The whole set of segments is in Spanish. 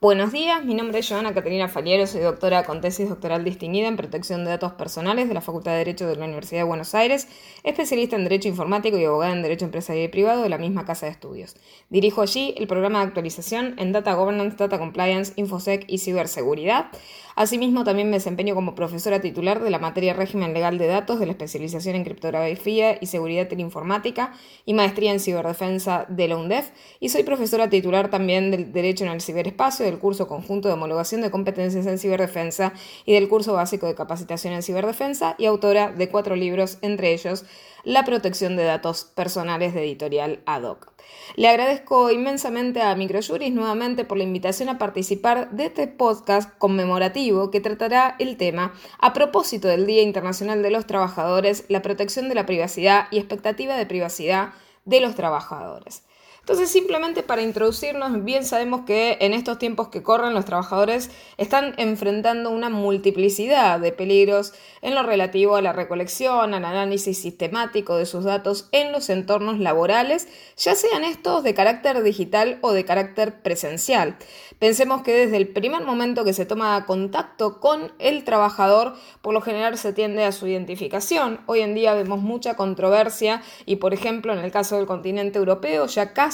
Buenos días, mi nombre es Joana Caterina Faliero, soy doctora con tesis doctoral distinguida en protección de datos personales de la Facultad de Derecho de la Universidad de Buenos Aires, especialista en Derecho Informático y abogada en Derecho Empresarial y Privado de la misma Casa de Estudios. Dirijo allí el programa de actualización en Data Governance, Data Compliance, Infosec y Ciberseguridad. Asimismo, también me desempeño como profesora titular de la materia Régimen Legal de Datos de la especialización en Criptografía y Seguridad Informática y maestría en Ciberdefensa de la UNDEF y soy profesora titular también del Derecho en el Ciberespacio del curso conjunto de homologación de competencias en ciberdefensa y del curso básico de capacitación en ciberdefensa y autora de cuatro libros, entre ellos La protección de datos personales de editorial ADOC. Le agradezco inmensamente a Microjuris nuevamente por la invitación a participar de este podcast conmemorativo que tratará el tema a propósito del Día Internacional de los Trabajadores, la protección de la privacidad y expectativa de privacidad de los trabajadores. Entonces, simplemente para introducirnos, bien sabemos que en estos tiempos que corren los trabajadores están enfrentando una multiplicidad de peligros en lo relativo a la recolección, al análisis sistemático de sus datos en los entornos laborales, ya sean estos de carácter digital o de carácter presencial. Pensemos que desde el primer momento que se toma contacto con el trabajador, por lo general se tiende a su identificación. Hoy en día vemos mucha controversia y, por ejemplo, en el caso del continente europeo, ya casi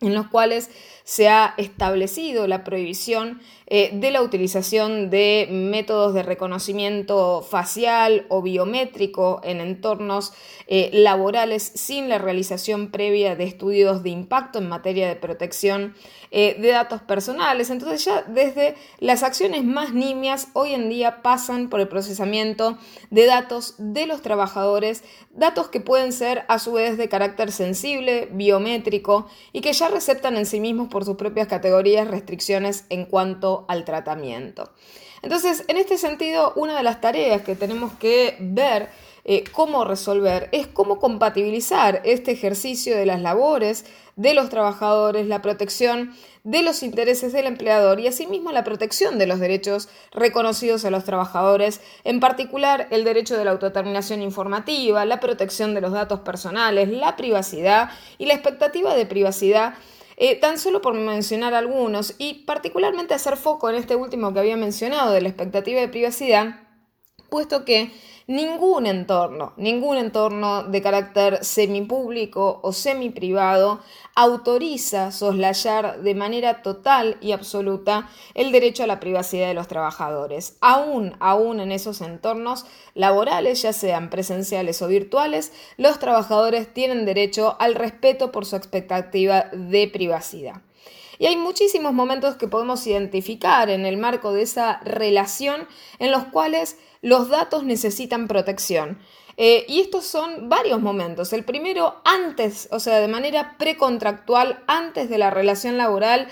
en los cuales se ha establecido la prohibición eh, de la utilización de métodos de reconocimiento facial o biométrico en entornos eh, laborales sin la realización previa de estudios de impacto en materia de protección eh, de datos personales. Entonces ya desde las acciones más nimias hoy en día pasan por el procesamiento de datos de los trabajadores, datos que pueden ser a su vez de carácter sensible, biométrico y que ya receptan en sí mismos por sus propias categorías restricciones en cuanto al tratamiento. Entonces, en este sentido, una de las tareas que tenemos que ver eh, cómo resolver es cómo compatibilizar este ejercicio de las labores de los trabajadores, la protección de los intereses del empleador y asimismo la protección de los derechos reconocidos a los trabajadores, en particular el derecho de la autodeterminación informativa, la protección de los datos personales, la privacidad y la expectativa de privacidad eh, tan solo por mencionar algunos, y particularmente hacer foco en este último que había mencionado de la expectativa de privacidad, puesto que ningún entorno, ningún entorno de carácter semipúblico o semiprivado autoriza soslayar de manera total y absoluta el derecho a la privacidad de los trabajadores. Aún, aún en esos entornos laborales, ya sean presenciales o virtuales, los trabajadores tienen derecho al respeto por su expectativa de privacidad. Y hay muchísimos momentos que podemos identificar en el marco de esa relación en los cuales los datos necesitan protección. Eh, y estos son varios momentos. El primero, antes, o sea, de manera precontractual, antes de la relación laboral,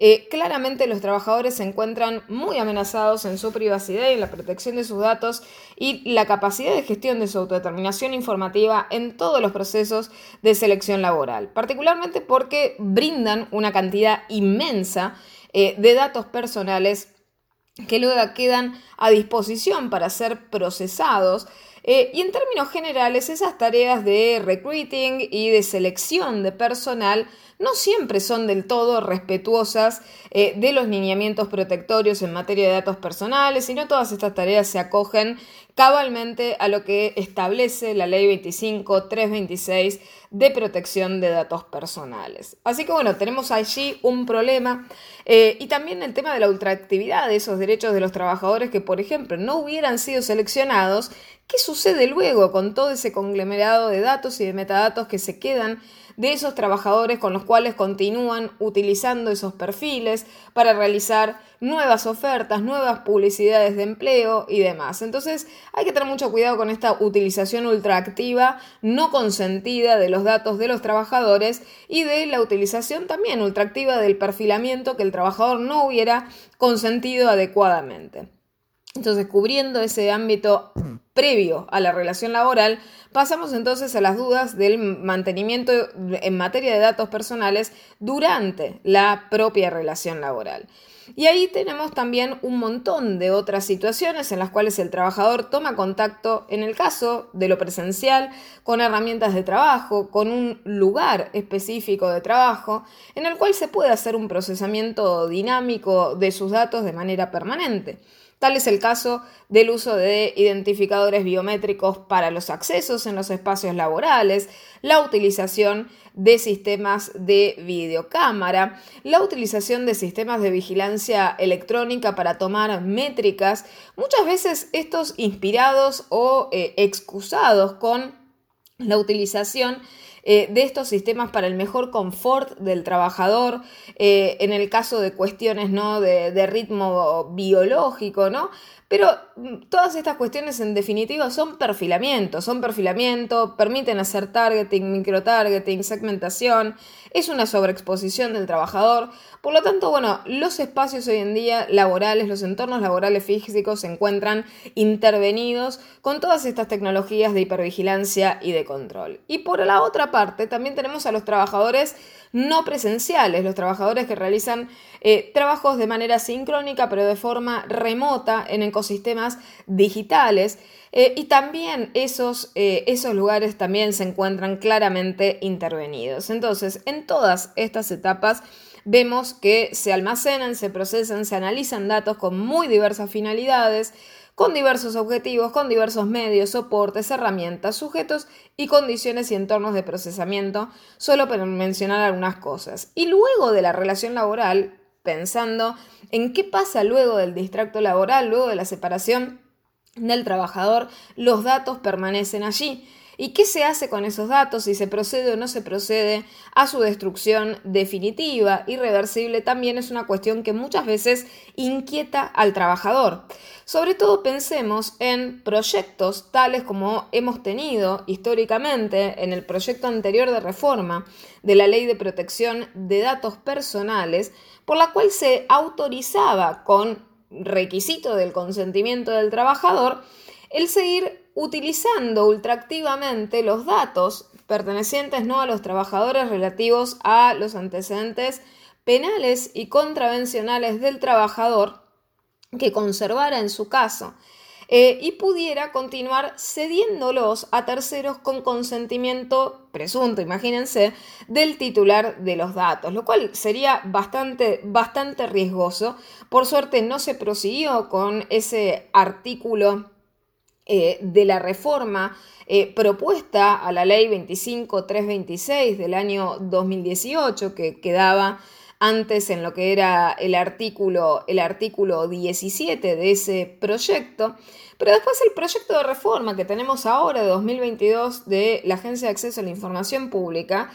eh, claramente los trabajadores se encuentran muy amenazados en su privacidad y en la protección de sus datos y la capacidad de gestión de su autodeterminación informativa en todos los procesos de selección laboral, particularmente porque brindan una cantidad inmensa eh, de datos personales que luego quedan a disposición para ser procesados. Eh, y en términos generales, esas tareas de recruiting y de selección de personal no siempre son del todo respetuosas eh, de los lineamientos protectorios en materia de datos personales, sino todas estas tareas se acogen cabalmente a lo que establece la ley 25326 de protección de datos personales. Así que bueno, tenemos allí un problema eh, y también el tema de la ultraactividad de esos derechos de los trabajadores que, por ejemplo, no hubieran sido seleccionados ¿Qué sucede luego con todo ese conglomerado de datos y de metadatos que se quedan de esos trabajadores con los cuales continúan utilizando esos perfiles para realizar nuevas ofertas, nuevas publicidades de empleo y demás? Entonces hay que tener mucho cuidado con esta utilización ultraactiva, no consentida de los datos de los trabajadores y de la utilización también ultraactiva del perfilamiento que el trabajador no hubiera consentido adecuadamente. Entonces, cubriendo ese ámbito previo a la relación laboral, pasamos entonces a las dudas del mantenimiento en materia de datos personales durante la propia relación laboral. Y ahí tenemos también un montón de otras situaciones en las cuales el trabajador toma contacto, en el caso de lo presencial, con herramientas de trabajo, con un lugar específico de trabajo, en el cual se puede hacer un procesamiento dinámico de sus datos de manera permanente. Tal es el caso del uso de identificadores biométricos para los accesos en los espacios laborales, la utilización de sistemas de videocámara, la utilización de sistemas de vigilancia electrónica para tomar métricas, muchas veces estos inspirados o eh, excusados con la utilización eh, de estos sistemas para el mejor confort del trabajador, eh, en el caso de cuestiones ¿no? de, de ritmo biológico, ¿no? Pero mm, todas estas cuestiones en definitiva son perfilamiento, son perfilamiento, permiten hacer targeting, microtargeting, segmentación, es una sobreexposición del trabajador. Por lo tanto, bueno, los espacios hoy en día laborales, los entornos laborales físicos se encuentran intervenidos con todas estas tecnologías de hipervigilancia y de control. Y por la otra parte, también tenemos a los trabajadores no presenciales, los trabajadores que realizan eh, trabajos de manera sincrónica pero de forma remota en ecosistemas digitales. Eh, y también esos, eh, esos lugares también se encuentran claramente intervenidos. Entonces, en todas estas etapas vemos que se almacenan, se procesan, se analizan datos con muy diversas finalidades con diversos objetivos, con diversos medios, soportes, herramientas, sujetos y condiciones y entornos de procesamiento, solo para mencionar algunas cosas. Y luego de la relación laboral, pensando en qué pasa luego del distracto laboral, luego de la separación del trabajador, los datos permanecen allí. ¿Y qué se hace con esos datos? Si se procede o no se procede a su destrucción definitiva, irreversible, también es una cuestión que muchas veces inquieta al trabajador. Sobre todo pensemos en proyectos tales como hemos tenido históricamente en el proyecto anterior de reforma de la Ley de Protección de Datos Personales, por la cual se autorizaba con requisito del consentimiento del trabajador el seguir utilizando ultraactivamente los datos pertenecientes ¿no? a los trabajadores relativos a los antecedentes penales y contravencionales del trabajador que conservara en su caso eh, y pudiera continuar cediéndolos a terceros con consentimiento presunto, imagínense, del titular de los datos, lo cual sería bastante, bastante riesgoso. Por suerte no se prosiguió con ese artículo eh, de la reforma eh, propuesta a la ley 25326 del año 2018 que quedaba antes en lo que era el artículo, el artículo 17 de ese proyecto, pero después el proyecto de reforma que tenemos ahora de 2022 de la Agencia de Acceso a la Información Pública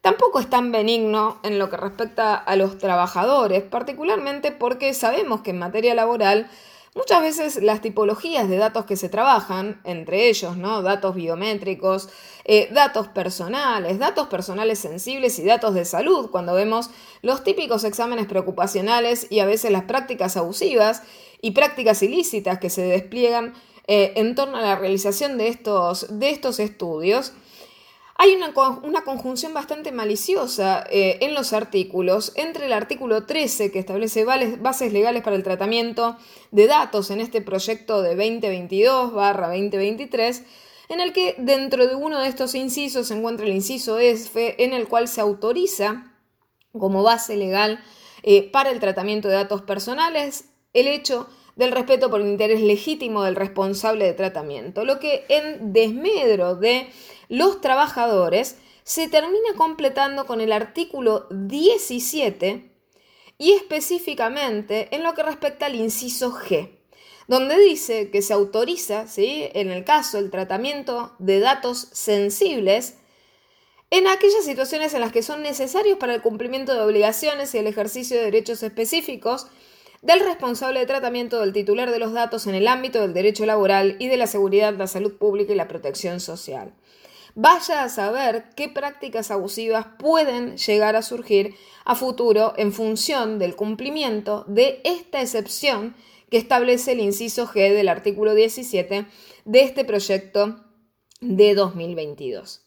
tampoco es tan benigno en lo que respecta a los trabajadores, particularmente porque sabemos que en materia laboral Muchas veces las tipologías de datos que se trabajan, entre ellos, ¿no? Datos biométricos, eh, datos personales, datos personales sensibles y datos de salud, cuando vemos los típicos exámenes preocupacionales y a veces las prácticas abusivas y prácticas ilícitas que se despliegan eh, en torno a la realización de estos, de estos estudios, hay una, conjunción bastante maliciosa eh, en los artículos entre el artículo 13 que establece bases legales para el tratamiento de datos en este proyecto de 2022-2023, en el que dentro de uno de estos incisos se encuentra el inciso F, en el cual se autoriza como base legal eh, para el tratamiento de datos personales el hecho del respeto por el interés legítimo del responsable de tratamiento, lo que en desmedro de los trabajadores se termina completando con el artículo 17 y específicamente en lo que respecta al inciso G, donde dice que se autoriza, ¿sí? en el caso, el tratamiento de datos sensibles en aquellas situaciones en las que son necesarios para el cumplimiento de obligaciones y el ejercicio de derechos específicos del responsable de tratamiento del titular de los datos en el ámbito del derecho laboral y de la seguridad, la salud pública y la protección social. Vaya a saber qué prácticas abusivas pueden llegar a surgir a futuro en función del cumplimiento de esta excepción que establece el inciso G del artículo 17 de este proyecto de 2022.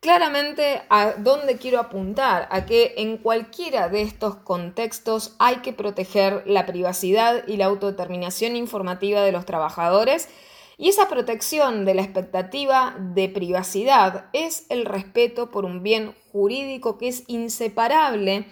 Claramente, ¿a dónde quiero apuntar? A que en cualquiera de estos contextos hay que proteger la privacidad y la autodeterminación informativa de los trabajadores y esa protección de la expectativa de privacidad es el respeto por un bien jurídico que es inseparable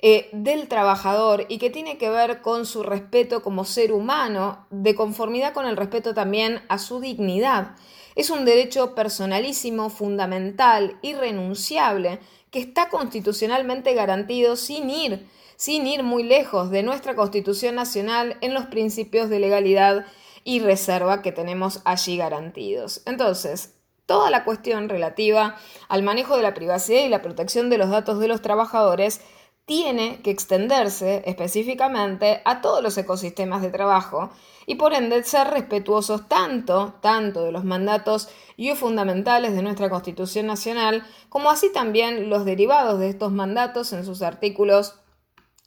eh, del trabajador y que tiene que ver con su respeto como ser humano, de conformidad con el respeto también a su dignidad. Es un derecho personalísimo, fundamental, irrenunciable, que está constitucionalmente garantido sin ir, sin ir muy lejos de nuestra Constitución Nacional en los principios de legalidad y reserva que tenemos allí garantidos. Entonces, toda la cuestión relativa al manejo de la privacidad y la protección de los datos de los trabajadores tiene que extenderse específicamente a todos los ecosistemas de trabajo y por ende ser respetuosos tanto, tanto de los mandatos y fundamentales de nuestra Constitución Nacional, como así también los derivados de estos mandatos en sus artículos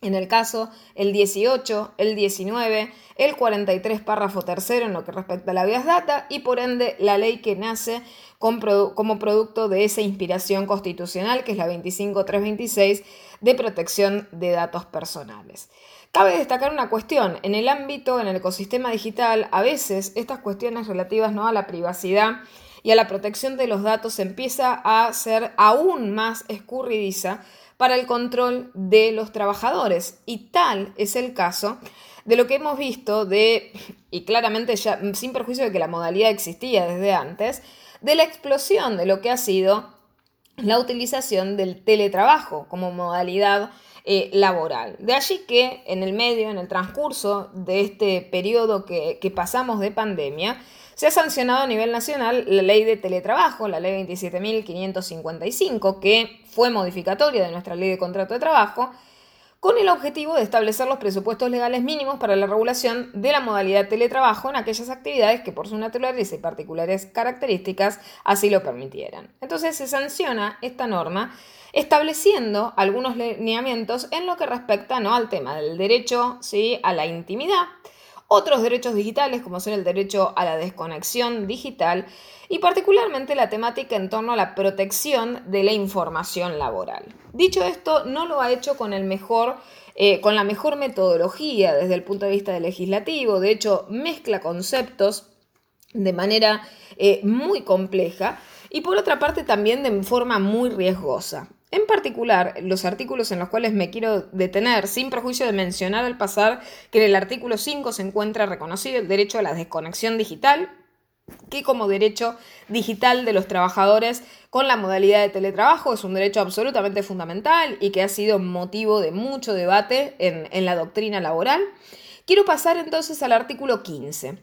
en el caso, el 18, el 19, el 43 párrafo tercero en lo que respecta a la vías data y por ende la ley que nace como producto de esa inspiración constitucional que es la 25326 de protección de datos personales. Cabe destacar una cuestión, en el ámbito, en el ecosistema digital, a veces estas cuestiones relativas ¿no? a la privacidad y a la protección de los datos empieza a ser aún más escurridiza para el control de los trabajadores. Y tal es el caso de lo que hemos visto de, y claramente ya sin perjuicio de que la modalidad existía desde antes, de la explosión de lo que ha sido la utilización del teletrabajo como modalidad eh, laboral. De allí que en el medio, en el transcurso de este periodo que, que pasamos de pandemia, se ha sancionado a nivel nacional la ley de teletrabajo, la ley 27.555, que fue modificatoria de nuestra ley de contrato de trabajo, con el objetivo de establecer los presupuestos legales mínimos para la regulación de la modalidad teletrabajo en aquellas actividades que por su naturaleza y particulares características así lo permitieran. Entonces se sanciona esta norma estableciendo algunos lineamientos en lo que respecta ¿no? al tema del derecho ¿sí? a la intimidad, otros derechos digitales como son el derecho a la desconexión digital y particularmente la temática en torno a la protección de la información laboral. Dicho esto, no lo ha hecho con el mejor eh, con la mejor metodología desde el punto de vista legislativo, de hecho mezcla conceptos de manera eh, muy compleja y por otra parte también de forma muy riesgosa. En particular, los artículos en los cuales me quiero detener, sin perjuicio de mencionar al pasar que en el artículo 5 se encuentra reconocido el derecho a la desconexión digital, que como derecho digital de los trabajadores con la modalidad de teletrabajo es un derecho absolutamente fundamental y que ha sido motivo de mucho debate en, en la doctrina laboral. Quiero pasar entonces al artículo 15,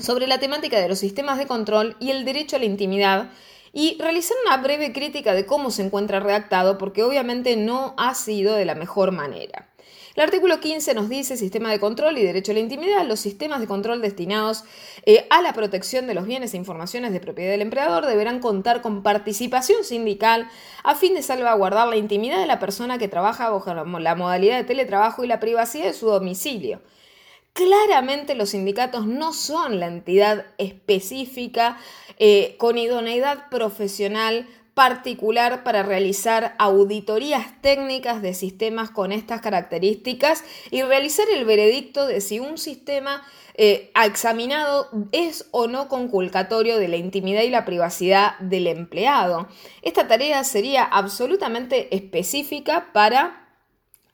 sobre la temática de los sistemas de control y el derecho a la intimidad y realizar una breve crítica de cómo se encuentra redactado porque obviamente no ha sido de la mejor manera. El artículo 15 nos dice sistema de control y derecho a la intimidad. Los sistemas de control destinados eh, a la protección de los bienes e informaciones de propiedad del empleador deberán contar con participación sindical a fin de salvaguardar la intimidad de la persona que trabaja bajo la modalidad de teletrabajo y la privacidad de su domicilio. Claramente los sindicatos no son la entidad específica eh, con idoneidad profesional particular para realizar auditorías técnicas de sistemas con estas características y realizar el veredicto de si un sistema eh, examinado es o no conculcatorio de la intimidad y la privacidad del empleado. Esta tarea sería absolutamente específica para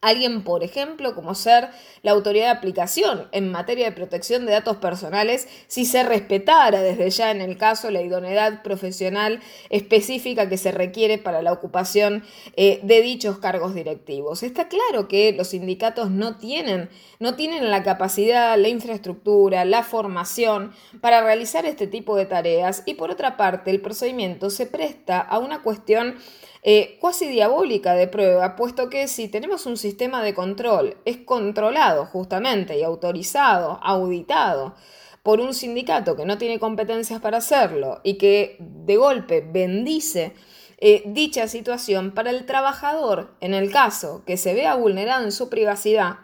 Alguien, por ejemplo, como ser la autoridad de aplicación en materia de protección de datos personales, si se respetara desde ya en el caso la idoneidad profesional específica que se requiere para la ocupación eh, de dichos cargos directivos. Está claro que los sindicatos no tienen, no tienen la capacidad, la infraestructura, la formación para realizar este tipo de tareas y por otra parte el procedimiento se presta a una cuestión eh, cuasi diabólica de prueba, puesto que si tenemos un sistema de control, es controlado justamente y autorizado, auditado por un sindicato que no tiene competencias para hacerlo y que de golpe bendice eh, dicha situación para el trabajador, en el caso que se vea vulnerado en su privacidad,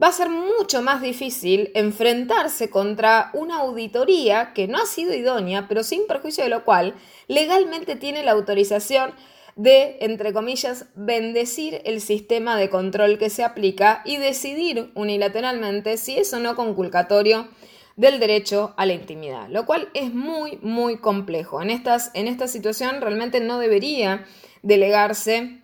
va a ser mucho más difícil enfrentarse contra una auditoría que no ha sido idónea, pero sin perjuicio de lo cual legalmente tiene la autorización de, entre comillas, bendecir el sistema de control que se aplica y decidir unilateralmente si es o no conculcatorio del derecho a la intimidad, lo cual es muy, muy complejo. En, estas, en esta situación realmente no debería delegarse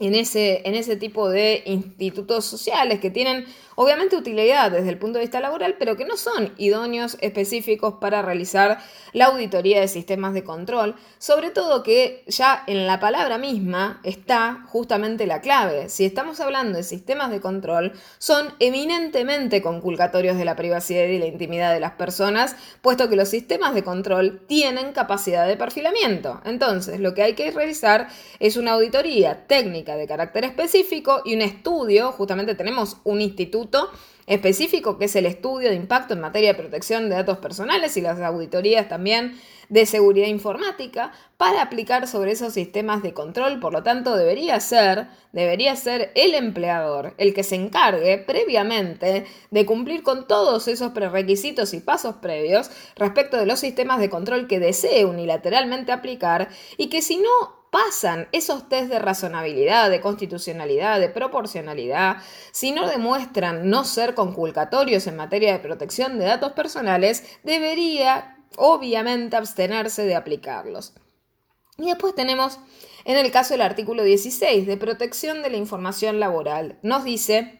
en ese, en ese tipo de institutos sociales que tienen obviamente utilidad desde el punto de vista laboral, pero que no son idóneos específicos para realizar la auditoría de sistemas de control, sobre todo que ya en la palabra misma está justamente la clave. Si estamos hablando de sistemas de control, son eminentemente conculcatorios de la privacidad y la intimidad de las personas, puesto que los sistemas de control tienen capacidad de perfilamiento. Entonces, lo que hay que realizar es una auditoría técnica de carácter específico y un estudio, justamente tenemos un instituto específico que es el estudio de impacto en materia de protección de datos personales y las auditorías también de seguridad informática para aplicar sobre esos sistemas de control. Por lo tanto, debería ser, debería ser el empleador el que se encargue previamente de cumplir con todos esos prerequisitos y pasos previos respecto de los sistemas de control que desee unilateralmente aplicar y que si no pasan esos test de razonabilidad, de constitucionalidad, de proporcionalidad, si no demuestran no ser conculcatorios en materia de protección de datos personales, debería obviamente abstenerse de aplicarlos. Y después tenemos en el caso del artículo 16 de protección de la información laboral. Nos dice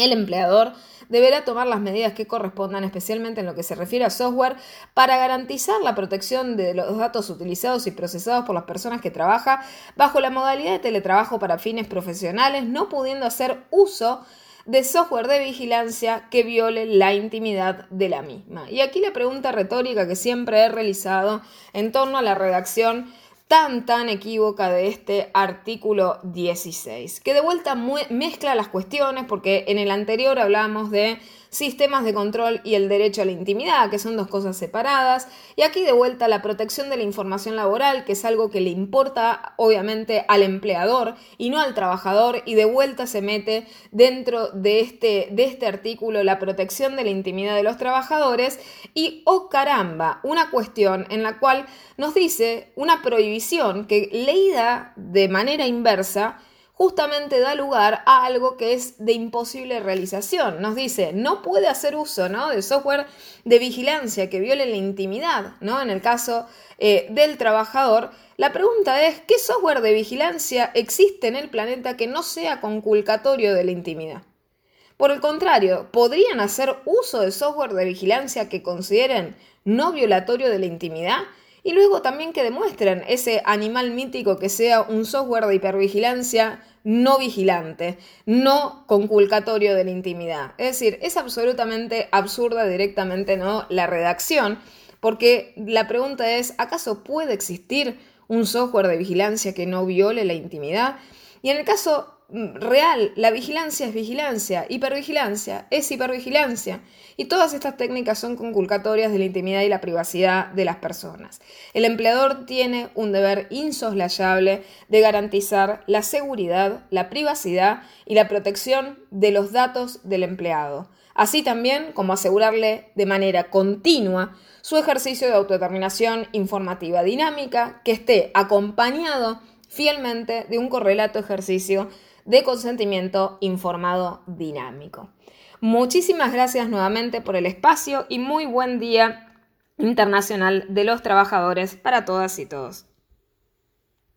el empleador deberá tomar las medidas que correspondan, especialmente en lo que se refiere a software, para garantizar la protección de los datos utilizados y procesados por las personas que trabajan bajo la modalidad de teletrabajo para fines profesionales, no pudiendo hacer uso de software de vigilancia que viole la intimidad de la misma. Y aquí la pregunta retórica que siempre he realizado en torno a la redacción tan tan equívoca de este artículo 16, que de vuelta mezcla las cuestiones porque en el anterior hablamos de sistemas de control y el derecho a la intimidad, que son dos cosas separadas, y aquí de vuelta la protección de la información laboral, que es algo que le importa obviamente al empleador y no al trabajador, y de vuelta se mete dentro de este, de este artículo la protección de la intimidad de los trabajadores, y oh caramba, una cuestión en la cual nos dice una prohibición que leída de manera inversa, justamente da lugar a algo que es de imposible realización. Nos dice, no puede hacer uso ¿no? de software de vigilancia que viole la intimidad, ¿no? En el caso eh, del trabajador, la pregunta es, ¿qué software de vigilancia existe en el planeta que no sea conculcatorio de la intimidad? Por el contrario, ¿podrían hacer uso de software de vigilancia que consideren no violatorio de la intimidad? Y luego también que demuestren ese animal mítico que sea un software de hipervigilancia no vigilante, no conculcatorio de la intimidad. Es decir, es absolutamente absurda directamente ¿no? la redacción, porque la pregunta es, ¿acaso puede existir un software de vigilancia que no viole la intimidad? Y en el caso real. La vigilancia es vigilancia, hipervigilancia es hipervigilancia. Y todas estas técnicas son conculcatorias de la intimidad y la privacidad de las personas. El empleador tiene un deber insoslayable de garantizar la seguridad, la privacidad y la protección de los datos del empleado, así también como asegurarle de manera continua su ejercicio de autodeterminación informativa dinámica que esté acompañado fielmente de un correlato ejercicio de consentimiento informado dinámico. Muchísimas gracias nuevamente por el espacio y muy buen día internacional de los trabajadores para todas y todos.